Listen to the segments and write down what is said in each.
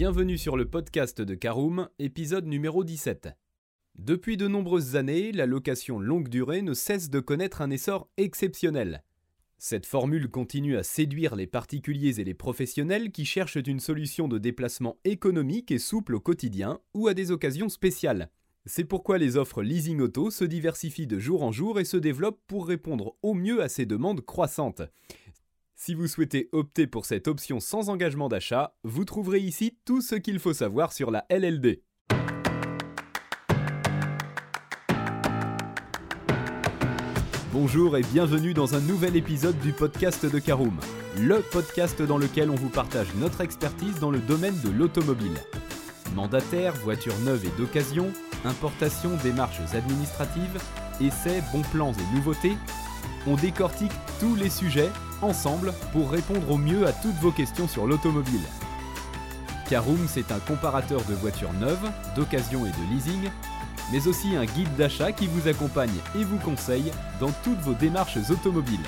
Bienvenue sur le podcast de Caroom, épisode numéro 17. Depuis de nombreuses années, la location longue durée ne cesse de connaître un essor exceptionnel. Cette formule continue à séduire les particuliers et les professionnels qui cherchent une solution de déplacement économique et souple au quotidien ou à des occasions spéciales. C'est pourquoi les offres leasing auto se diversifient de jour en jour et se développent pour répondre au mieux à ces demandes croissantes. Si vous souhaitez opter pour cette option sans engagement d'achat, vous trouverez ici tout ce qu'il faut savoir sur la LLD. Bonjour et bienvenue dans un nouvel épisode du podcast de Caroom, le podcast dans lequel on vous partage notre expertise dans le domaine de l'automobile. Mandataire, voitures neuves et d'occasion, importation, démarches administratives, essais, bons plans et nouveautés, on décortique tous les sujets ensemble pour répondre au mieux à toutes vos questions sur l'automobile. Caroom, c'est un comparateur de voitures neuves, d'occasion et de leasing, mais aussi un guide d'achat qui vous accompagne et vous conseille dans toutes vos démarches automobiles.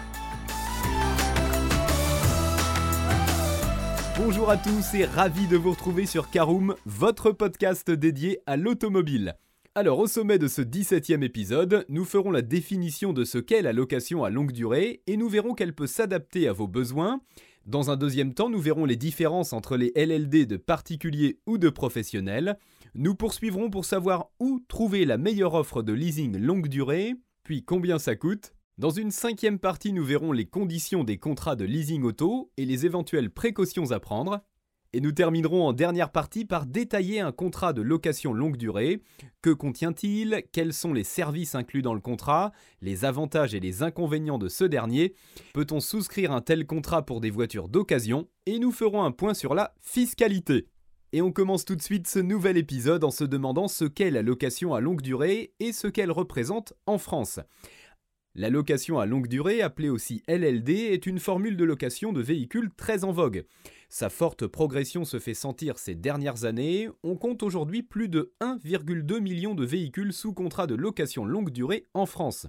Bonjour à tous et ravi de vous retrouver sur Caroom, votre podcast dédié à l'automobile. Alors au sommet de ce 17e épisode, nous ferons la définition de ce qu'est la location à longue durée et nous verrons qu'elle peut s'adapter à vos besoins. Dans un deuxième temps, nous verrons les différences entre les LLD de particuliers ou de professionnels. Nous poursuivrons pour savoir où trouver la meilleure offre de leasing longue durée, puis combien ça coûte. Dans une cinquième partie, nous verrons les conditions des contrats de leasing auto et les éventuelles précautions à prendre. Et nous terminerons en dernière partie par détailler un contrat de location longue durée. Que contient-il? Quels sont les services inclus dans le contrat? Les avantages et les inconvénients de ce dernier? Peut-on souscrire un tel contrat pour des voitures d'occasion? Et nous ferons un point sur la fiscalité. Et on commence tout de suite ce nouvel épisode en se demandant ce qu'est la location à longue durée et ce qu'elle représente en France. La location à longue durée, appelée aussi LLD, est une formule de location de véhicules très en vogue. Sa forte progression se fait sentir ces dernières années. On compte aujourd'hui plus de 1,2 million de véhicules sous contrat de location longue durée en France.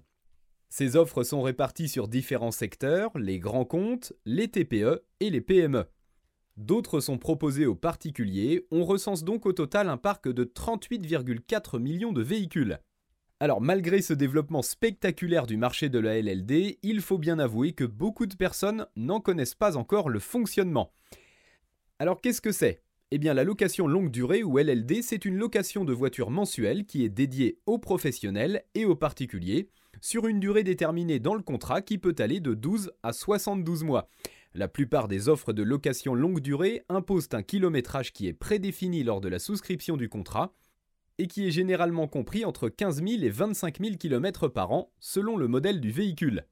Ces offres sont réparties sur différents secteurs, les grands comptes, les TPE et les PME. D'autres sont proposés aux particuliers, on recense donc au total un parc de 38,4 millions de véhicules. Alors malgré ce développement spectaculaire du marché de la LLD, il faut bien avouer que beaucoup de personnes n'en connaissent pas encore le fonctionnement. Alors qu'est-ce que c'est? Eh bien la location longue durée ou LLD, c'est une location de voiture mensuelle qui est dédiée aux professionnels et aux particuliers sur une durée déterminée dans le contrat qui peut aller de 12 à 72 mois. La plupart des offres de location longue durée imposent un kilométrage qui est prédéfini lors de la souscription du contrat et qui est généralement compris entre 15 000 et 25 000 km par an selon le modèle du véhicule.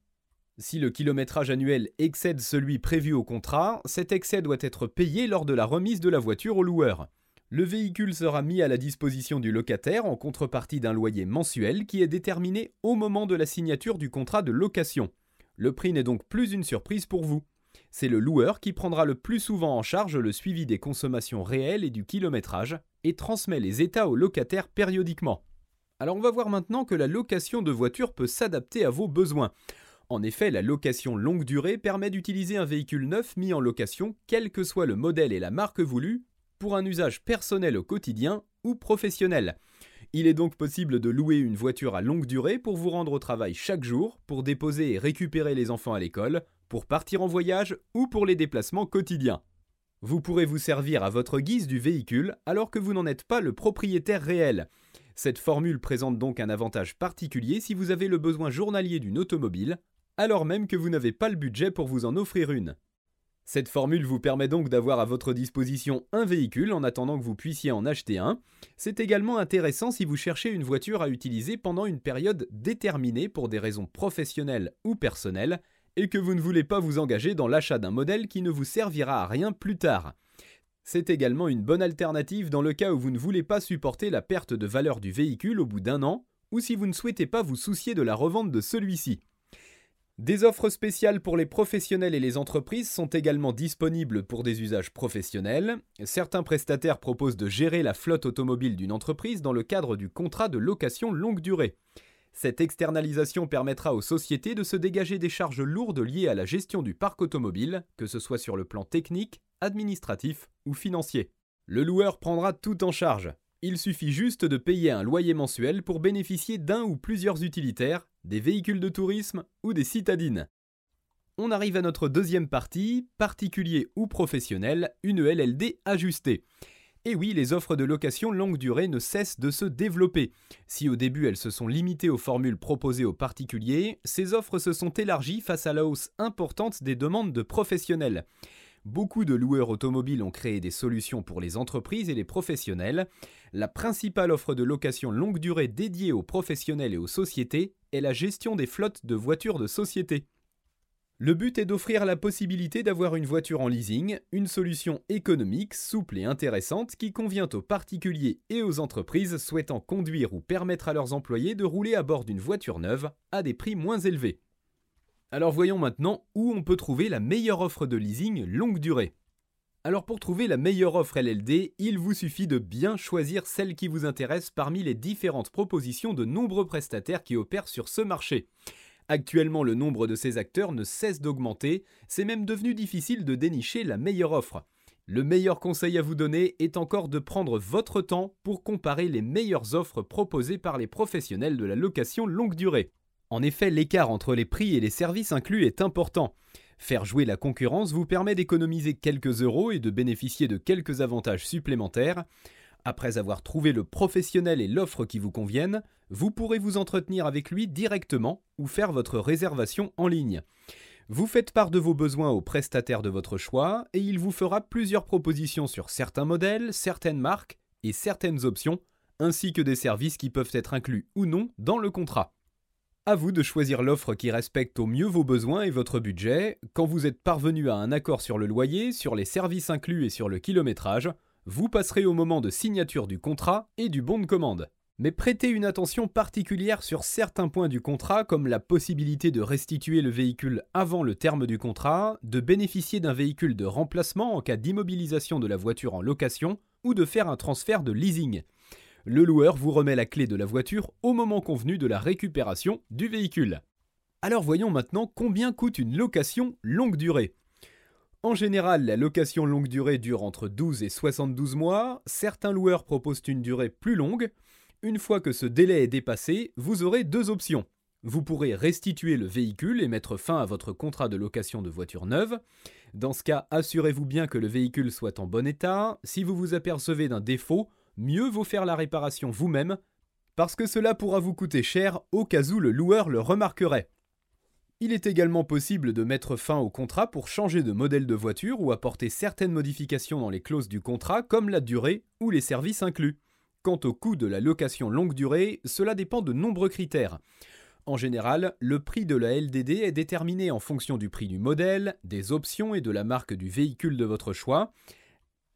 Si le kilométrage annuel excède celui prévu au contrat, cet excès doit être payé lors de la remise de la voiture au loueur. Le véhicule sera mis à la disposition du locataire en contrepartie d'un loyer mensuel qui est déterminé au moment de la signature du contrat de location. Le prix n'est donc plus une surprise pour vous. C'est le loueur qui prendra le plus souvent en charge le suivi des consommations réelles et du kilométrage et transmet les états au locataire périodiquement. Alors on va voir maintenant que la location de voiture peut s'adapter à vos besoins. En effet, la location longue durée permet d'utiliser un véhicule neuf mis en location, quel que soit le modèle et la marque voulue, pour un usage personnel au quotidien ou professionnel. Il est donc possible de louer une voiture à longue durée pour vous rendre au travail chaque jour, pour déposer et récupérer les enfants à l'école, pour partir en voyage ou pour les déplacements quotidiens. Vous pourrez vous servir à votre guise du véhicule alors que vous n'en êtes pas le propriétaire réel. Cette formule présente donc un avantage particulier si vous avez le besoin journalier d'une automobile, alors même que vous n'avez pas le budget pour vous en offrir une. Cette formule vous permet donc d'avoir à votre disposition un véhicule en attendant que vous puissiez en acheter un. C'est également intéressant si vous cherchez une voiture à utiliser pendant une période déterminée pour des raisons professionnelles ou personnelles et que vous ne voulez pas vous engager dans l'achat d'un modèle qui ne vous servira à rien plus tard. C'est également une bonne alternative dans le cas où vous ne voulez pas supporter la perte de valeur du véhicule au bout d'un an ou si vous ne souhaitez pas vous soucier de la revente de celui-ci. Des offres spéciales pour les professionnels et les entreprises sont également disponibles pour des usages professionnels. Certains prestataires proposent de gérer la flotte automobile d'une entreprise dans le cadre du contrat de location longue durée. Cette externalisation permettra aux sociétés de se dégager des charges lourdes liées à la gestion du parc automobile, que ce soit sur le plan technique, administratif ou financier. Le loueur prendra tout en charge. Il suffit juste de payer un loyer mensuel pour bénéficier d'un ou plusieurs utilitaires, des véhicules de tourisme ou des citadines. On arrive à notre deuxième partie, particulier ou professionnel, une LLD ajustée. Et oui, les offres de location longue durée ne cessent de se développer. Si au début elles se sont limitées aux formules proposées aux particuliers, ces offres se sont élargies face à la hausse importante des demandes de professionnels. Beaucoup de loueurs automobiles ont créé des solutions pour les entreprises et les professionnels. La principale offre de location longue durée dédiée aux professionnels et aux sociétés est la gestion des flottes de voitures de société. Le but est d'offrir la possibilité d'avoir une voiture en leasing, une solution économique, souple et intéressante qui convient aux particuliers et aux entreprises souhaitant conduire ou permettre à leurs employés de rouler à bord d'une voiture neuve à des prix moins élevés. Alors voyons maintenant où on peut trouver la meilleure offre de leasing longue durée. Alors pour trouver la meilleure offre LLD, il vous suffit de bien choisir celle qui vous intéresse parmi les différentes propositions de nombreux prestataires qui opèrent sur ce marché. Actuellement, le nombre de ces acteurs ne cesse d'augmenter, c'est même devenu difficile de dénicher la meilleure offre. Le meilleur conseil à vous donner est encore de prendre votre temps pour comparer les meilleures offres proposées par les professionnels de la location longue durée. En effet, l'écart entre les prix et les services inclus est important. Faire jouer la concurrence vous permet d'économiser quelques euros et de bénéficier de quelques avantages supplémentaires. Après avoir trouvé le professionnel et l'offre qui vous conviennent, vous pourrez vous entretenir avec lui directement ou faire votre réservation en ligne. Vous faites part de vos besoins au prestataire de votre choix et il vous fera plusieurs propositions sur certains modèles, certaines marques et certaines options, ainsi que des services qui peuvent être inclus ou non dans le contrat. À vous de choisir l'offre qui respecte au mieux vos besoins et votre budget. Quand vous êtes parvenu à un accord sur le loyer, sur les services inclus et sur le kilométrage, vous passerez au moment de signature du contrat et du bon de commande. Mais prêtez une attention particulière sur certains points du contrat comme la possibilité de restituer le véhicule avant le terme du contrat, de bénéficier d'un véhicule de remplacement en cas d'immobilisation de la voiture en location ou de faire un transfert de leasing. Le loueur vous remet la clé de la voiture au moment convenu de la récupération du véhicule. Alors voyons maintenant combien coûte une location longue durée. En général, la location longue durée dure entre 12 et 72 mois. Certains loueurs proposent une durée plus longue. Une fois que ce délai est dépassé, vous aurez deux options. Vous pourrez restituer le véhicule et mettre fin à votre contrat de location de voiture neuve. Dans ce cas, assurez-vous bien que le véhicule soit en bon état. Si vous vous apercevez d'un défaut, mieux vaut faire la réparation vous-même, parce que cela pourra vous coûter cher au cas où le loueur le remarquerait. Il est également possible de mettre fin au contrat pour changer de modèle de voiture ou apporter certaines modifications dans les clauses du contrat comme la durée ou les services inclus. Quant au coût de la location longue durée, cela dépend de nombreux critères. En général, le prix de la LDD est déterminé en fonction du prix du modèle, des options et de la marque du véhicule de votre choix.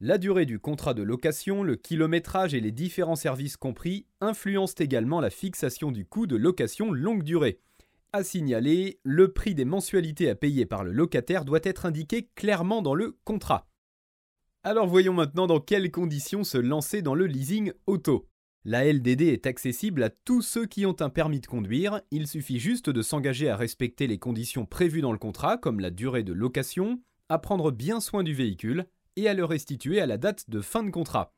La durée du contrat de location, le kilométrage et les différents services compris influencent également la fixation du coût de location longue durée à signaler, le prix des mensualités à payer par le locataire doit être indiqué clairement dans le contrat. Alors voyons maintenant dans quelles conditions se lancer dans le leasing auto. La LDD est accessible à tous ceux qui ont un permis de conduire, il suffit juste de s'engager à respecter les conditions prévues dans le contrat comme la durée de location, à prendre bien soin du véhicule et à le restituer à la date de fin de contrat.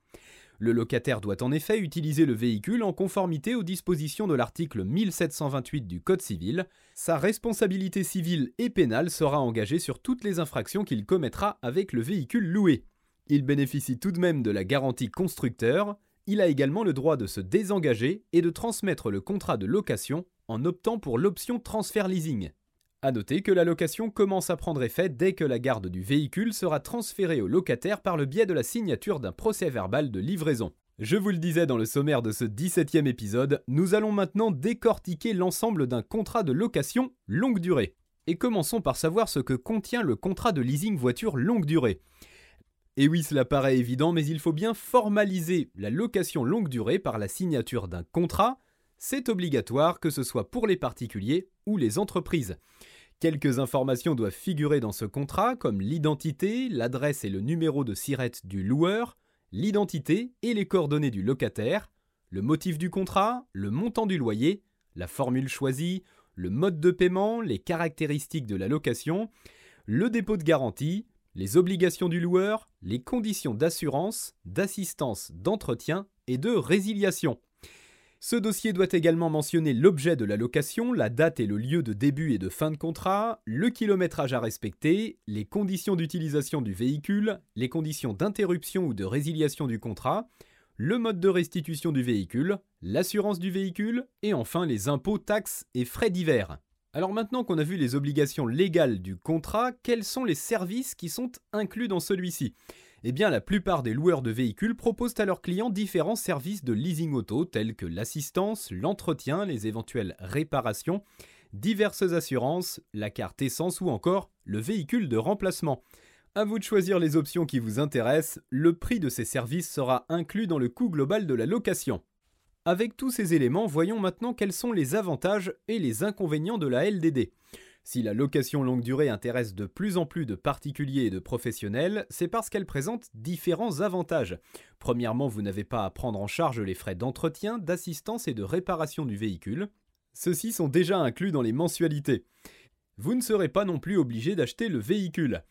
Le locataire doit en effet utiliser le véhicule en conformité aux dispositions de l'article 1728 du Code civil. Sa responsabilité civile et pénale sera engagée sur toutes les infractions qu'il commettra avec le véhicule loué. Il bénéficie tout de même de la garantie constructeur. Il a également le droit de se désengager et de transmettre le contrat de location en optant pour l'option transfert leasing. A noter que la location commence à prendre effet dès que la garde du véhicule sera transférée au locataire par le biais de la signature d'un procès verbal de livraison. Je vous le disais dans le sommaire de ce 17e épisode, nous allons maintenant décortiquer l'ensemble d'un contrat de location longue durée. Et commençons par savoir ce que contient le contrat de leasing voiture longue durée. Et oui, cela paraît évident, mais il faut bien formaliser la location longue durée par la signature d'un contrat. C'est obligatoire que ce soit pour les particuliers ou les entreprises. Quelques informations doivent figurer dans ce contrat, comme l'identité, l'adresse et le numéro de SIRET du loueur, l'identité et les coordonnées du locataire, le motif du contrat, le montant du loyer, la formule choisie, le mode de paiement, les caractéristiques de la location, le dépôt de garantie, les obligations du loueur, les conditions d'assurance, d'assistance, d'entretien et de résiliation. Ce dossier doit également mentionner l'objet de la location, la date et le lieu de début et de fin de contrat, le kilométrage à respecter, les conditions d'utilisation du véhicule, les conditions d'interruption ou de résiliation du contrat, le mode de restitution du véhicule, l'assurance du véhicule et enfin les impôts, taxes et frais divers. Alors maintenant qu'on a vu les obligations légales du contrat, quels sont les services qui sont inclus dans celui-ci? Eh bien la plupart des loueurs de véhicules proposent à leurs clients différents services de leasing auto tels que l'assistance, l'entretien, les éventuelles réparations, diverses assurances, la carte essence ou encore le véhicule de remplacement. A vous de choisir les options qui vous intéressent, le prix de ces services sera inclus dans le coût global de la location. Avec tous ces éléments, voyons maintenant quels sont les avantages et les inconvénients de la LDD. Si la location longue durée intéresse de plus en plus de particuliers et de professionnels, c'est parce qu'elle présente différents avantages. Premièrement, vous n'avez pas à prendre en charge les frais d'entretien, d'assistance et de réparation du véhicule. Ceux-ci sont déjà inclus dans les mensualités. Vous ne serez pas non plus obligé d'acheter le véhicule.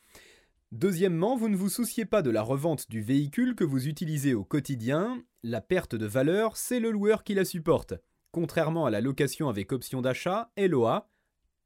Deuxièmement, vous ne vous souciez pas de la revente du véhicule que vous utilisez au quotidien, la perte de valeur, c'est le loueur qui la supporte. Contrairement à la location avec option d'achat, LOA,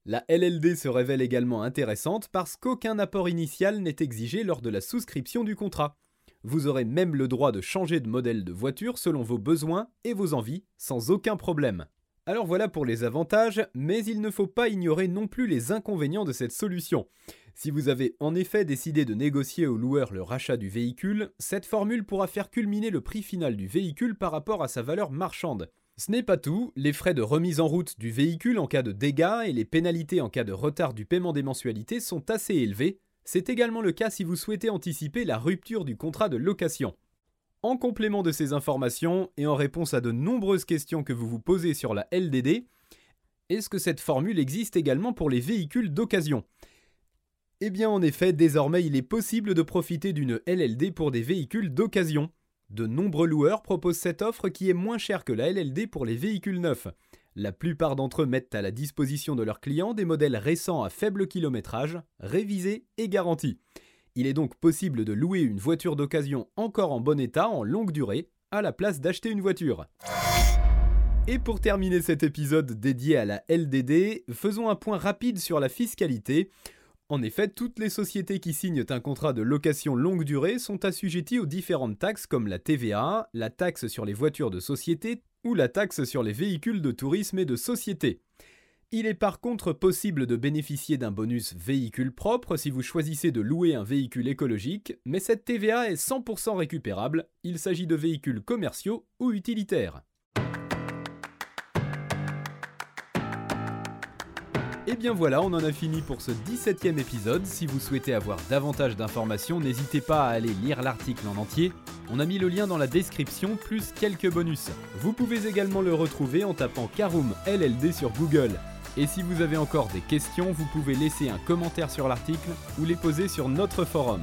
la LLD se révèle également intéressante parce qu'aucun apport initial n'est exigé lors de la souscription du contrat. Vous aurez même le droit de changer de modèle de voiture selon vos besoins et vos envies, sans aucun problème. Alors voilà pour les avantages, mais il ne faut pas ignorer non plus les inconvénients de cette solution. Si vous avez en effet décidé de négocier au loueur le rachat du véhicule, cette formule pourra faire culminer le prix final du véhicule par rapport à sa valeur marchande. Ce n'est pas tout, les frais de remise en route du véhicule en cas de dégâts et les pénalités en cas de retard du paiement des mensualités sont assez élevés. C'est également le cas si vous souhaitez anticiper la rupture du contrat de location. En complément de ces informations et en réponse à de nombreuses questions que vous vous posez sur la LDD, est-ce que cette formule existe également pour les véhicules d'occasion? Eh bien en effet, désormais il est possible de profiter d'une LLD pour des véhicules d'occasion. De nombreux loueurs proposent cette offre qui est moins chère que la LLD pour les véhicules neufs. La plupart d'entre eux mettent à la disposition de leurs clients des modèles récents à faible kilométrage, révisés et garantis. Il est donc possible de louer une voiture d'occasion encore en bon état en longue durée, à la place d'acheter une voiture. Et pour terminer cet épisode dédié à la LDD, faisons un point rapide sur la fiscalité. En effet, toutes les sociétés qui signent un contrat de location longue durée sont assujetties aux différentes taxes comme la TVA, la taxe sur les voitures de société ou la taxe sur les véhicules de tourisme et de société. Il est par contre possible de bénéficier d'un bonus véhicule propre si vous choisissez de louer un véhicule écologique, mais cette TVA est 100% récupérable, il s'agit de véhicules commerciaux ou utilitaires. Et bien voilà, on en a fini pour ce 17ème épisode. Si vous souhaitez avoir davantage d'informations, n'hésitez pas à aller lire l'article en entier. On a mis le lien dans la description, plus quelques bonus. Vous pouvez également le retrouver en tapant Karoom LLD sur Google. Et si vous avez encore des questions, vous pouvez laisser un commentaire sur l'article ou les poser sur notre forum.